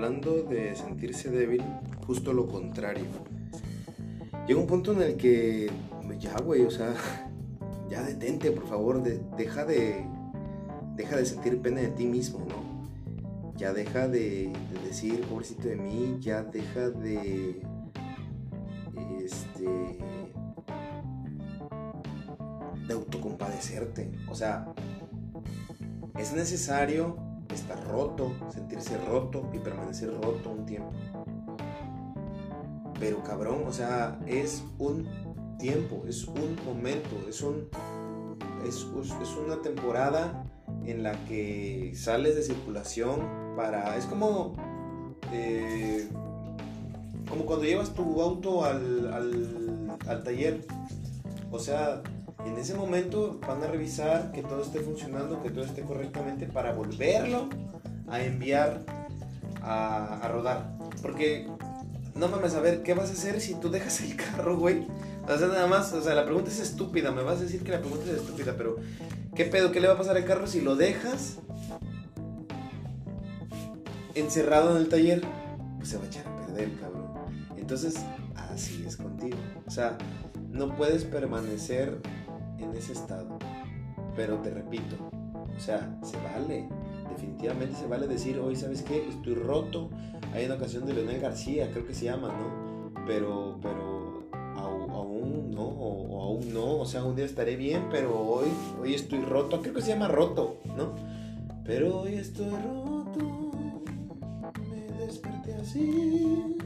hablando de sentirse débil, justo lo contrario. Llega un punto en el que, ya, güey, o sea, ya detente, por favor, deja de, deja de sentir pena de ti mismo, ¿no? Ya deja de, de decir, pobrecito de mí, ya deja de, este, de autocompadecerte. O sea, es necesario estar roto, sentirse roto y permanecer roto un tiempo. Pero cabrón, o sea, es un tiempo, es un momento, es un es, una temporada en la que sales de circulación para es como eh, como cuando llevas tu auto al, al, al taller o sea en ese momento van a revisar que todo esté funcionando, que todo esté correctamente para volverlo a enviar a, rodar. Porque no mames, a ver, ¿qué vas a hacer si tú dejas el carro, güey? O sea, nada más, o sea, la pregunta es estúpida, me vas a decir que la pregunta es estúpida, pero ¿qué pedo? ¿Qué le va a pasar al carro si lo dejas encerrado en el taller? Pues se va a echar a perder, cabrón. Entonces, así es contigo. O sea, no puedes permanecer en ese estado. Pero te repito, o sea, se vale, definitivamente se vale decir, hoy, ¿sabes qué? Estoy roto. Hay una ocasión de Leonel García, creo que se llama, ¿no? Pero, pero aún no, o, aún no, o sea, un día estaré bien, pero hoy, hoy estoy roto, creo que se llama roto, ¿no? Pero hoy estoy roto, me desperté así,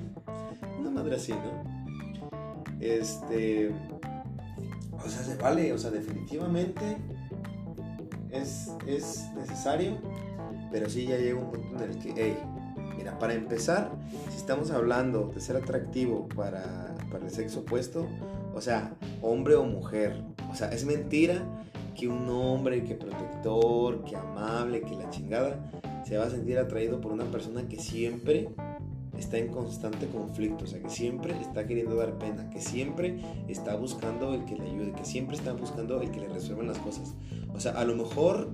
una madre así, ¿no? Este, o sea, se vale, o sea, definitivamente es, necesario, pero sí ya llega un punto en el que, hey, mira, para empezar, si estamos hablando de ser atractivo para, para el sexo opuesto, o sea, hombre o mujer, o sea, es mentira que un hombre, que protector, que amable, que la chingada, se va a sentir atraído por una persona que siempre está en constante conflicto, o sea, que siempre está queriendo dar pena, que siempre está buscando el que le ayude, que siempre está buscando el que le resuelvan las cosas. O sea, a lo mejor,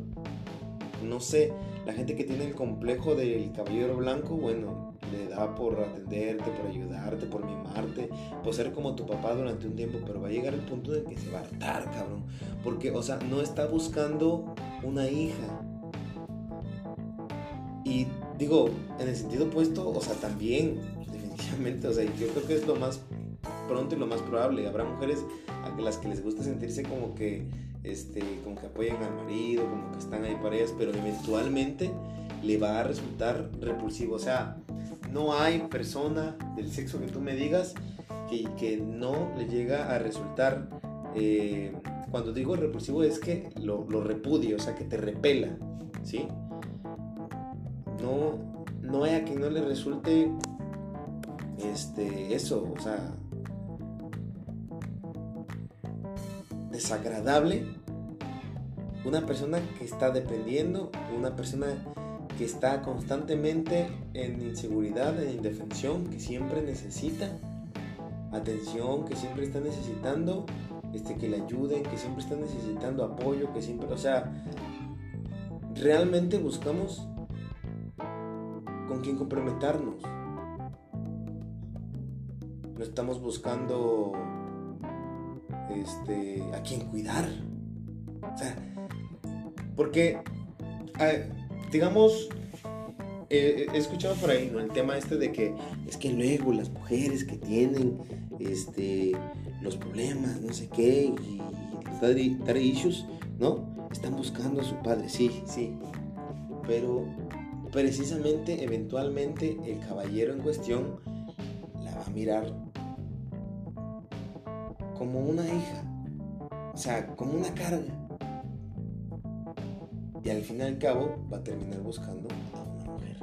no sé, la gente que tiene el complejo del caballero blanco, bueno, le da por atenderte, por ayudarte, por mimarte, por ser como tu papá durante un tiempo, pero va a llegar el punto en que se va a hartar, cabrón. Porque, o sea, no está buscando una hija. Y digo, en el sentido opuesto, o sea, también, definitivamente, o sea, yo creo que es lo más pronto y lo más probable. Habrá mujeres a las que les gusta sentirse como que, este, como que apoyan al marido, como que están ahí para ellas, pero eventualmente le va a resultar repulsivo. O sea, no hay persona del sexo que tú me digas que, que no le llega a resultar, eh, cuando digo repulsivo es que lo, lo o sea, que te repela, ¿sí? No, no hay a quien no le resulte este, eso, o sea, desagradable una persona que está dependiendo, una persona que está constantemente en inseguridad, en indefensión, que siempre necesita atención, que siempre está necesitando este, que le ayuden, que siempre está necesitando apoyo, que siempre, o sea, realmente buscamos con quién comprometernos. No estamos buscando este, a quién cuidar. O sea, porque, digamos, he escuchado por ahí ¿no? el tema este de que es que luego las mujeres que tienen este, los problemas, no sé qué, y los issues, ¿no? Están buscando a su padre, sí, sí. Pero precisamente, eventualmente, el caballero en cuestión la va a mirar como una hija, o sea, como una carga. Y al fin y al cabo va a terminar buscando a una mujer,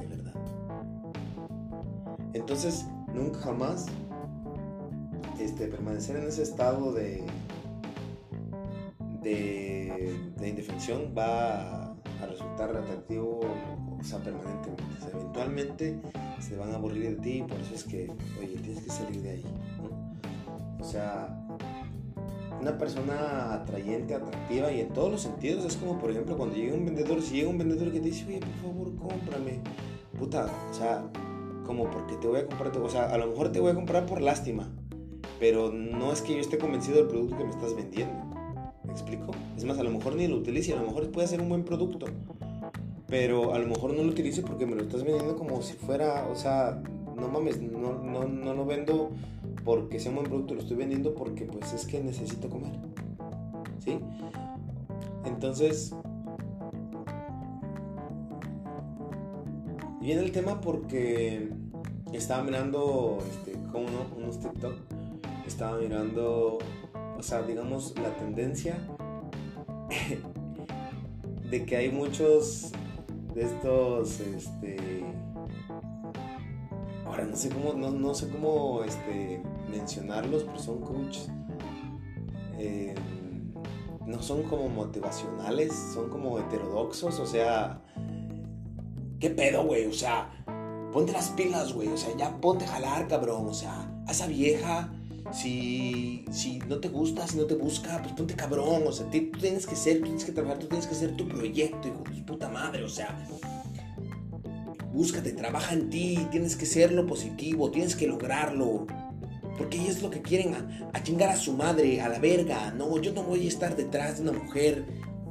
de verdad. Entonces, nunca jamás este, permanecer en ese estado de, de, de indefensión va a a resultar atractivo, sea, permanentemente. eventualmente se van a aburrir de ti, por eso es que, oye, tienes que salir de ahí, O sea, una persona atrayente, atractiva y en todos los sentidos es como, por ejemplo, cuando llega un vendedor, si llega un vendedor que te dice, oye, por favor, cómprame, puta, o sea, como porque te voy a comprar, o sea, a lo mejor te voy a comprar por lástima, pero no es que yo esté convencido del producto que me estás vendiendo. ¿Me explico? Es más, a lo mejor ni lo utilice, a lo mejor puede ser un buen producto, pero a lo mejor no lo utilice porque me lo estás vendiendo como si fuera, o sea, no mames, no, no, no lo vendo porque sea un buen producto, lo estoy vendiendo porque pues es que necesito comer. ¿Sí? Entonces, viene el tema porque estaba mirando este, como unos TikTok, estaba mirando, o sea, digamos, la tendencia de que hay muchos de estos, este, ahora no sé cómo, no, sé cómo, este, mencionarlos, pero son coaches, eh, no son como motivacionales, son como heterodoxos, o sea, ¿Qué pedo, güey? O sea, ponte las pilas, güey. O sea, ya ponte a jalar, cabrón. O sea, a esa vieja, si, si no te gusta, si no te busca, pues ponte cabrón. O sea, tú tienes que ser, tú tienes que trabajar, tú tienes que hacer tu proyecto, hijo de puta madre. O sea, búscate, trabaja en ti, tienes que ser lo positivo, tienes que lograrlo. Porque ellos lo que quieren, a, a, chingar a su madre, a la verga. No, yo no voy a estar detrás de una mujer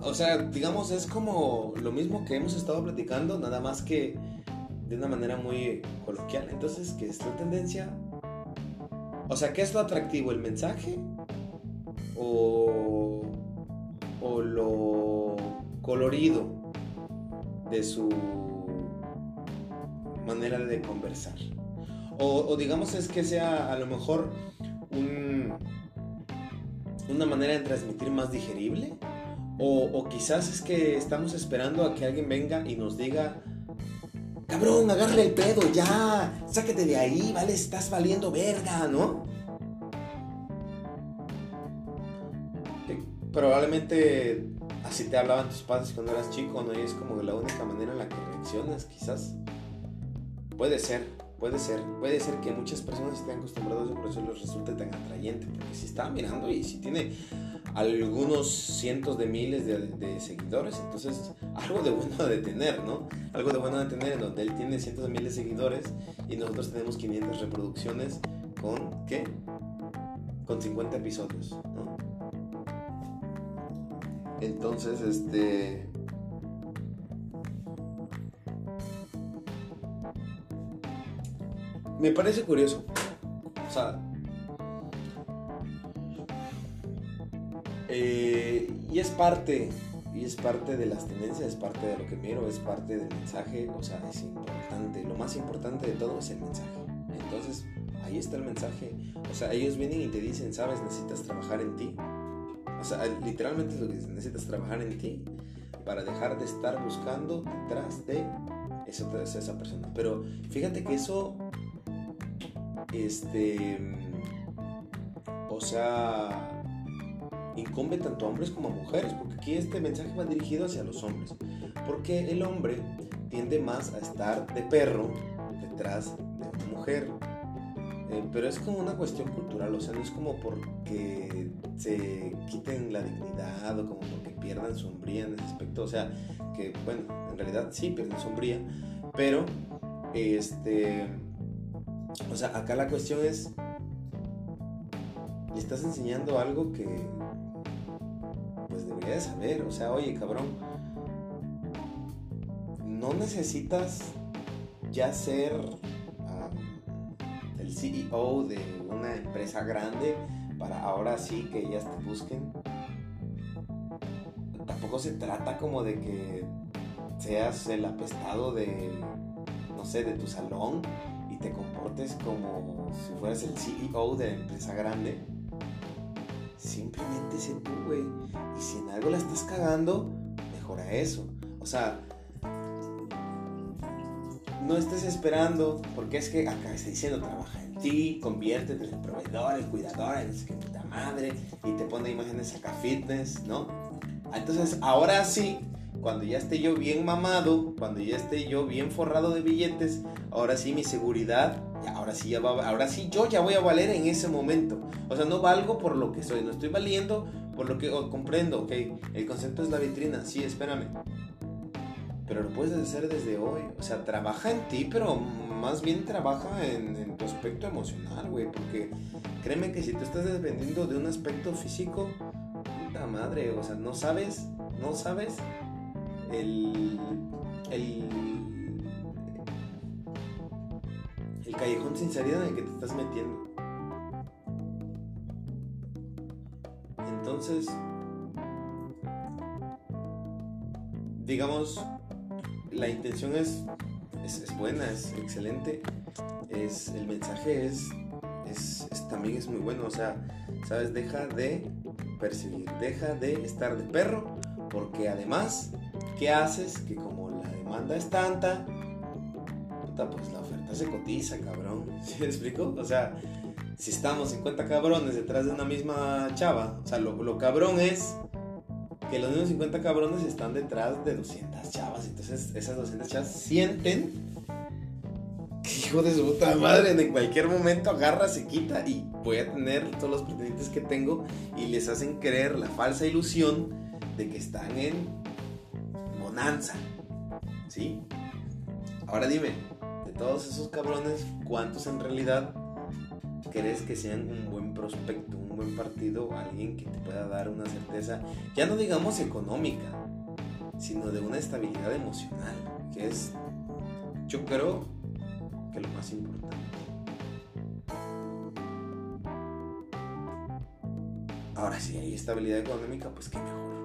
o sea, digamos, es como lo mismo que hemos estado platicando, nada más que de una manera muy coloquial. Entonces, ¿qué es la tendencia? O sea, ¿qué es lo atractivo? ¿El mensaje? ¿O, o lo colorido de su manera de conversar? O, o digamos es que sea a lo mejor un, una manera de transmitir más digerible o, quizás es que estamos esperando a que alguien venga y nos diga, cabrón, agarre el pedo, ya, sáquete de ahí, vale, estás valiendo verga, ¿no? probablemente así te hablaban tus padres cuando eras chico, ¿no? Y es como la única manera en la que reaccionas, quizás. Puede ser, puede ser. Puede ser que muchas personas estén acostumbradas y por eso les resulte tan atrayente. Porque si está mirando y si tiene algunos cientos de miles de, seguidores. Entonces, algo de bueno de tener, ¿no? Algo de bueno de tener en donde él tiene cientos de miles de seguidores y nosotros tenemos 500 reproducciones con, ¿qué? Con 50 episodios, ¿no? Entonces, este... Me parece curioso. O sea, Eh, y es parte, y es parte de las tendencias, es parte de lo que miro, es parte del mensaje, o sea, es importante, lo más importante de todo es el mensaje. Entonces, ahí está el mensaje. O sea, ellos vienen y te dicen, sabes, necesitas trabajar en ti. O sea, literalmente es lo que dicen, necesitas trabajar en ti para dejar de estar buscando detrás de esa, esa persona. Pero fíjate que eso, este, o sea, incumbe tanto a hombres como a mujeres, porque aquí este mensaje va dirigido hacia los hombres, porque el hombre tiende más a estar de perro detrás de una mujer, eh, pero es como una cuestión cultural, o sea, no es como porque se quiten la dignidad o como porque pierdan sombría en ese aspecto, o sea, que bueno, en realidad sí pierden sombría, pero este, o sea, acá la cuestión es, le estás enseñando algo que debería de saber. O sea, oye, cabrón, no necesitas ya ser el CEO de una empresa grande para ahora sí que ellas te busquen. Tampoco se trata como de que seas el apestado de, no sé, de tu salón comportes como si fueras el CEO de la empresa grande simplemente sé tú, güey. Y si en algo la estás cagando, mejora eso. O sea, no estés esperando, porque es que acá está diciendo trabaja en ti, conviértete en el proveedor, el cuidador, en que puta madre, y te pone imágenes acá fitness, ¿no? Entonces, ahora sí, cuando ya esté yo bien mamado, cuando ya esté yo bien forrado de billetes, ahora sí mi seguridad ahora sí, ya va, ahora sí yo ya voy a valer en ese momento. O sea, no valgo por lo que soy, no estoy valiendo por lo que comprendo, ok. El concepto es la vitrina, sí, espérame. pero lo puedes hacer desde hoy. O sea, trabaja en ti, pero más bien trabaja en, tu aspecto emocional, güey. Porque créeme que si tú estás dependiendo de un aspecto físico, puta madre, o sea, no sabes, no sabes el, el, el callejón sin salida en el que te estás metiendo. Entonces, digamos, la intención es, es, buena, es excelente. Es, el mensaje es, es, también es muy bueno. O sea, ¿sabes? Deja de percibir, deja de estar de perro, porque además, ¿qué haces? Que como la demanda es tanta, puta, pues la oferta se cotiza, cabrón. ¿Sí me explico? O sea, si estamos 50 cabrones detrás de una misma chava, o sea, lo, lo cabrón es que los mismos 50 cabrones están detrás de 200 chavas. Entonces esas 200 chavas sienten que hijo de su puta madre en cualquier momento agarra, se quita y voy a tener todos los pretendientes que tengo y les hacen creer la falsa ilusión de que están en bonanza. ¿Sí? Ahora dime, de todos esos cabrones, ¿cuántos en realidad crees que sean un buen prospecto, un buen partido, alguien que te pueda dar una certeza, ya no digamos económica, sino de una estabilidad emocional, que es, yo creo, que lo más importante. Ahora, si hay estabilidad económica, pues qué mejor,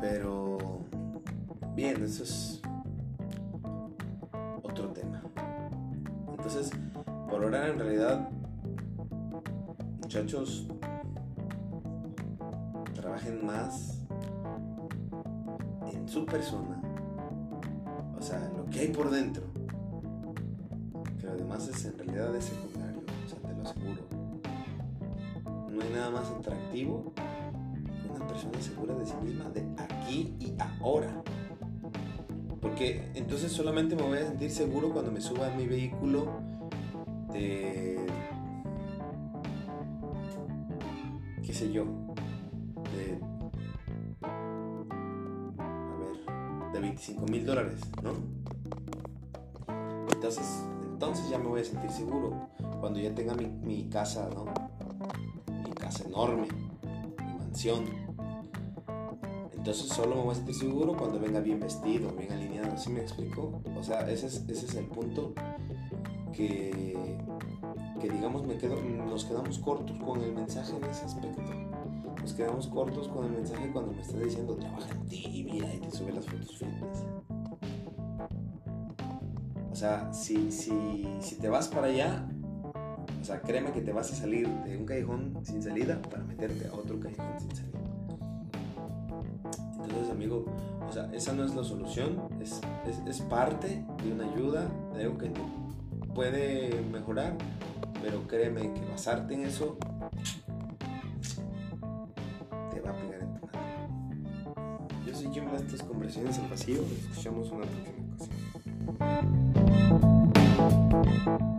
Pero, bien, eso es Entonces, por ahora en realidad, muchachos, trabajen más en su persona. O sea, lo que hay por dentro. Pero además es en realidad es secundario, o sea, te lo aseguro. No hay nada más atractivo que una persona segura de sí misma de y ahora. Porque entonces solamente me voy a sentir seguro cuando me suba a mi vehículo de... qué sé yo, de... a ver, de 25 mil dólares, ¿no? Entonces, entonces ya me voy a sentir seguro cuando ya tenga mi, mi casa, ¿no? Mi casa enorme, mi mansión, entonces solo me voy a sentir seguro cuando venga bien vestido, bien alineado. ¿Sí me explico? O sea, ese es, ese es el punto que, que digamos, me quedo, nos quedamos cortos con el mensaje en ese aspecto. Nos quedamos cortos con el mensaje cuando me está diciendo, trabaja en ti y mira, y te sube las fotos fitness. O sea, si, si, si te vas para allá, o sea, créeme que te vas a salir de un callejón sin salida para meterte a otro callejón sin salida. Entonces, amigo, o sea, esa no es la solución, es, es, parte de una ayuda, de algo que te puede mejorar, pero créeme que basarte en eso te va a pegar en tu madre. Yo soy Jim estas conversaciones en vacío, escuchamos una próxima ocasión.